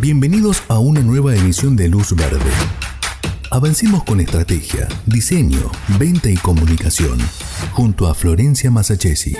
Bienvenidos a una nueva emisión de Luz Verde. Avancemos con estrategia, diseño, venta y comunicación, junto a Florencia Masachesi.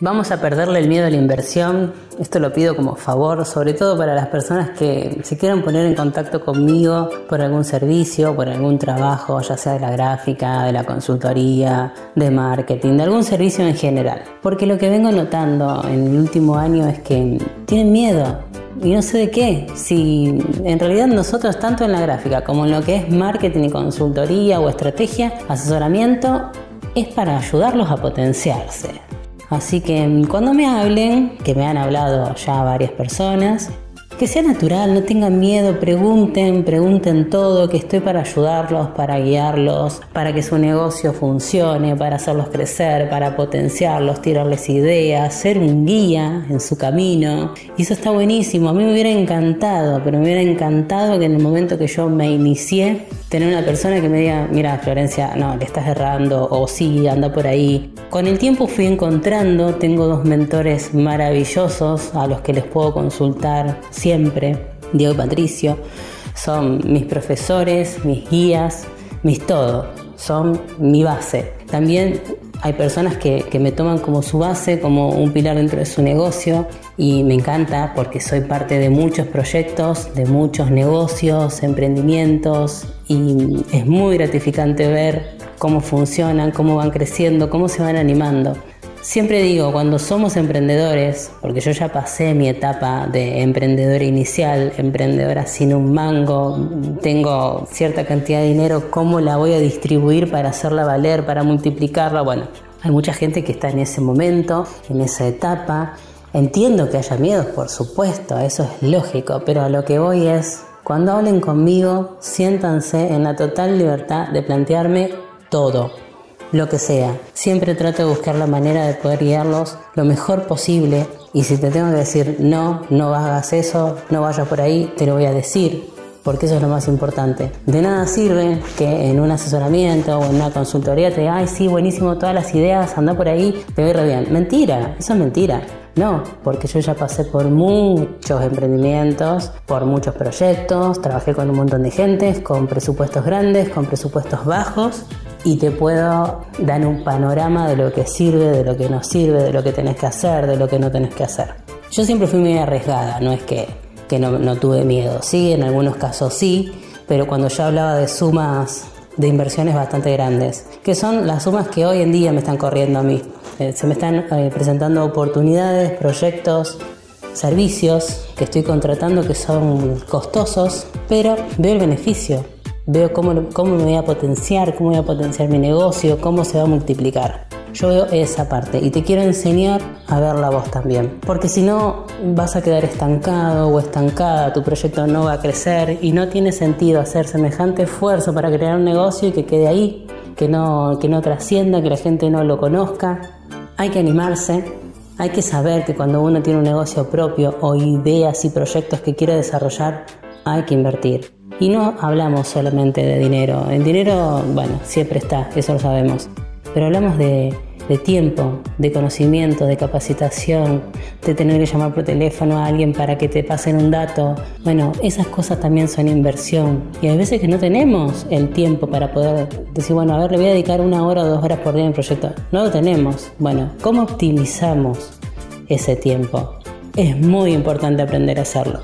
Vamos a perderle el miedo a la inversión. Esto lo pido como favor, sobre todo para las personas que se quieran poner en contacto conmigo por algún servicio, por algún trabajo, ya sea de la gráfica, de la consultoría, de marketing, de algún servicio en general. Porque lo que vengo notando en el último año es que tienen miedo y no sé de qué. Si en realidad nosotros, tanto en la gráfica como en lo que es marketing y consultoría o estrategia, asesoramiento, es para ayudarlos a potenciarse. Así que cuando me hablen, que me han hablado ya varias personas, que sea natural, no tengan miedo, pregunten, pregunten todo, que estoy para ayudarlos, para guiarlos, para que su negocio funcione, para hacerlos crecer, para potenciarlos, tirarles ideas, ser un guía en su camino. Y eso está buenísimo, a mí me hubiera encantado, pero me hubiera encantado que en el momento que yo me inicié, tener una persona que me diga, mira Florencia, no, le estás errando, o sí, anda por ahí. Con el tiempo fui encontrando, tengo dos mentores maravillosos a los que les puedo consultar siempre, Diego y Patricio, son mis profesores, mis guías, mis todo, son mi base. También hay personas que, me toman como su base, como un pilar dentro de su negocio y me encanta porque soy parte de muchos proyectos, de muchos negocios, emprendimientos y es muy gratificante ver cómo funcionan, cómo van creciendo, cómo se van animando. Siempre digo, cuando somos emprendedores, porque yo ya pasé mi etapa de emprendedora inicial, emprendedora sin un mango, tengo cierta cantidad de dinero, ¿cómo la voy a distribuir para hacerla valer, para multiplicarla? Bueno, hay mucha gente que está en ese momento, en esa etapa. Entiendo que haya miedos, por supuesto, eso es lógico, pero a lo que voy es, cuando hablen conmigo, siéntanse en la total libertad de plantearme todo lo que sea. Siempre trato de buscar la manera de poder guiarlos lo mejor posible y si te tengo que decir no, no hagas eso, no vayas por ahí, te lo voy a decir porque eso es lo más importante. De nada sirve que en un asesoramiento o en una consultoría te diga, ay, sí, buenísimo, todas las ideas, anda por ahí, te voy re bien. Mentira, eso es mentira. No, porque yo ya pasé por muchos emprendimientos, por muchos proyectos, trabajé con un montón de gente, con presupuestos grandes, con presupuestos bajos y te puedo dar un panorama de lo que sirve, de lo que no sirve, de lo que tenés que hacer, de lo que no tenés que hacer. Yo siempre fui muy arriesgada, no es que, que no, no tuve miedo, sí, en algunos casos sí, pero cuando yo hablaba de sumas de inversiones bastante grandes, que son las sumas que hoy en día me están corriendo a mí. Eh, se me están eh, presentando oportunidades, proyectos, servicios que estoy contratando que son costosos, pero veo el beneficio veo cómo, cómo me voy a potenciar, cómo voy a potenciar mi negocio, cómo se va a multiplicar. Yo veo esa parte y te quiero enseñar a verla vos también. Porque si no, vas a quedar estancado o estancada, tu proyecto no va a crecer y no tiene sentido hacer semejante esfuerzo para crear un negocio y que quede ahí, que no, que no trascienda, que la gente no lo conozca. Hay que animarse, hay que saber que cuando uno tiene un negocio propio o ideas y proyectos que quiere desarrollar, hay que invertir. Y no hablamos solamente de dinero. El dinero, bueno, siempre está, eso lo sabemos. Pero hablamos de, tiempo, de conocimiento, de capacitación, de tener que llamar por teléfono a alguien para que te pasen un dato. Bueno, esas cosas también son inversión. Y hay veces que no tenemos el tiempo para poder decir, bueno, a ver, le voy a dedicar una hora o dos horas por día en proyecto. No lo tenemos. Bueno, ¿cómo optimizamos ese tiempo? Es muy importante aprender a hacerlo.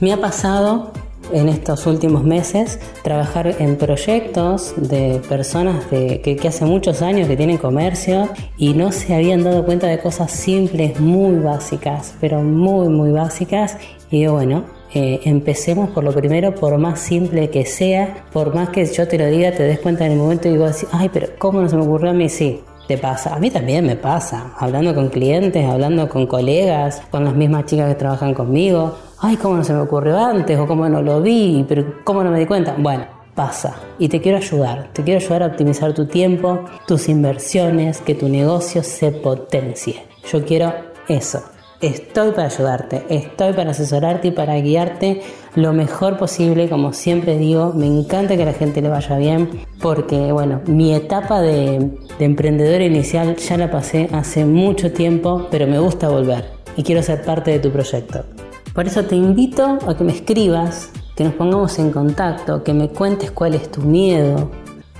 Me ha pasado en estos últimos meses trabajar en proyectos de personas de, que, hace muchos años que tienen comercio y no se habían dado cuenta de cosas simples, muy básicas, pero muy, muy básicas. Y bueno, eh, empecemos por lo primero, por más simple que sea, por más que yo te lo diga, te des cuenta en el momento y digo ay, pero ¿cómo no se me ocurrió a mí? Sí, te pasa. A mí también me pasa. Hablando con clientes, hablando con colegas, con las mismas chicas que trabajan conmigo ay, ¿cómo no se me ocurrió antes? O cómo no lo vi, pero ¿cómo no me di cuenta? Bueno, pasa. Y te quiero ayudar. Te quiero ayudar a optimizar tu tiempo, tus inversiones, que tu negocio se potencie. Yo quiero eso. Estoy para ayudarte, estoy para asesorarte y para guiarte lo mejor posible, como siempre digo, me encanta que a la gente le vaya bien, porque bueno, mi etapa de, de emprendedora inicial ya la pasé hace mucho tiempo, pero me gusta volver y quiero ser parte de tu proyecto. Por eso te invito a que me escribas, que nos pongamos en contacto, que me cuentes cuál es tu miedo,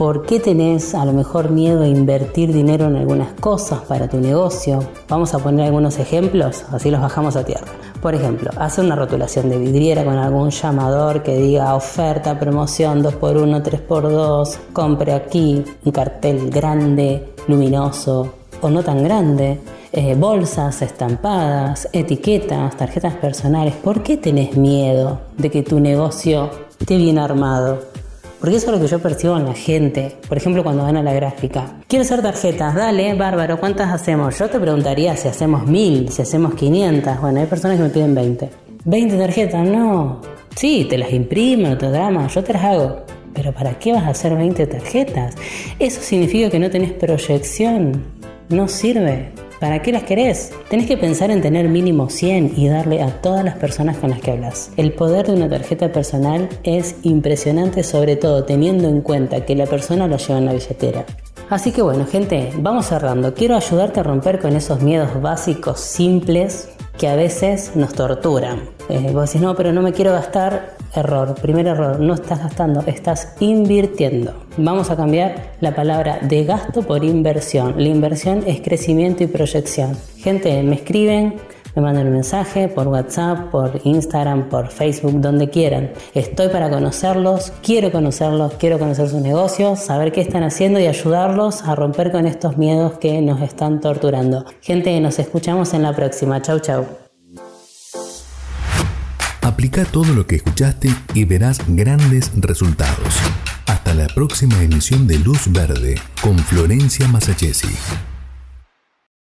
¿Por qué tenés a lo mejor miedo a invertir dinero en algunas cosas para tu negocio? Vamos a poner algunos ejemplos, así los bajamos a tierra. Por ejemplo, hacer una rotulación de vidriera con algún llamador que diga oferta, promoción 2x1, 3x2, compre aquí, un cartel grande, luminoso o no tan grande. Eh, bolsas estampadas, etiquetas, tarjetas personales. ¿Por qué tenés miedo de que tu negocio esté bien armado? Porque eso es lo que yo percibo en la gente. Por ejemplo, cuando van a la gráfica. Quiero hacer tarjetas, dale, bárbaro, ¿cuántas hacemos? Yo te preguntaría si hacemos mil, si hacemos 500. Bueno, hay personas que me piden 20. 20 tarjetas, no. Sí, te las imprimo, no te drama, yo te las hago. Pero ¿para qué vas a hacer 20 tarjetas? Eso significa que no tenés proyección. No sirve. ¿Para qué las querés? Tenés que pensar en tener mínimo 100 y darle a todas las personas con las que hablas. El poder de una tarjeta personal es impresionante, sobre todo teniendo en cuenta que la persona lo lleva en la billetera. Así que bueno, gente, vamos cerrando. Quiero ayudarte a romper con esos miedos básicos, simples, que a veces nos torturan. Eh, vos decís, no, pero no me quiero gastar. Error, primer error, no estás gastando, estás invirtiendo. Vamos a cambiar la palabra de gasto por inversión. La inversión es crecimiento y proyección. Gente, me escriben, me mandan un mensaje por WhatsApp, por Instagram, por Facebook, donde quieran. Estoy para conocerlos, quiero conocerlos, quiero conocer sus negocios, saber qué están haciendo y ayudarlos a romper con estos miedos que nos están torturando. Gente, nos escuchamos en la próxima. Chau, chau. Aplica todo lo que escuchaste y verás grandes resultados. Hasta la próxima emisión de Luz Verde con Florencia Masachesi.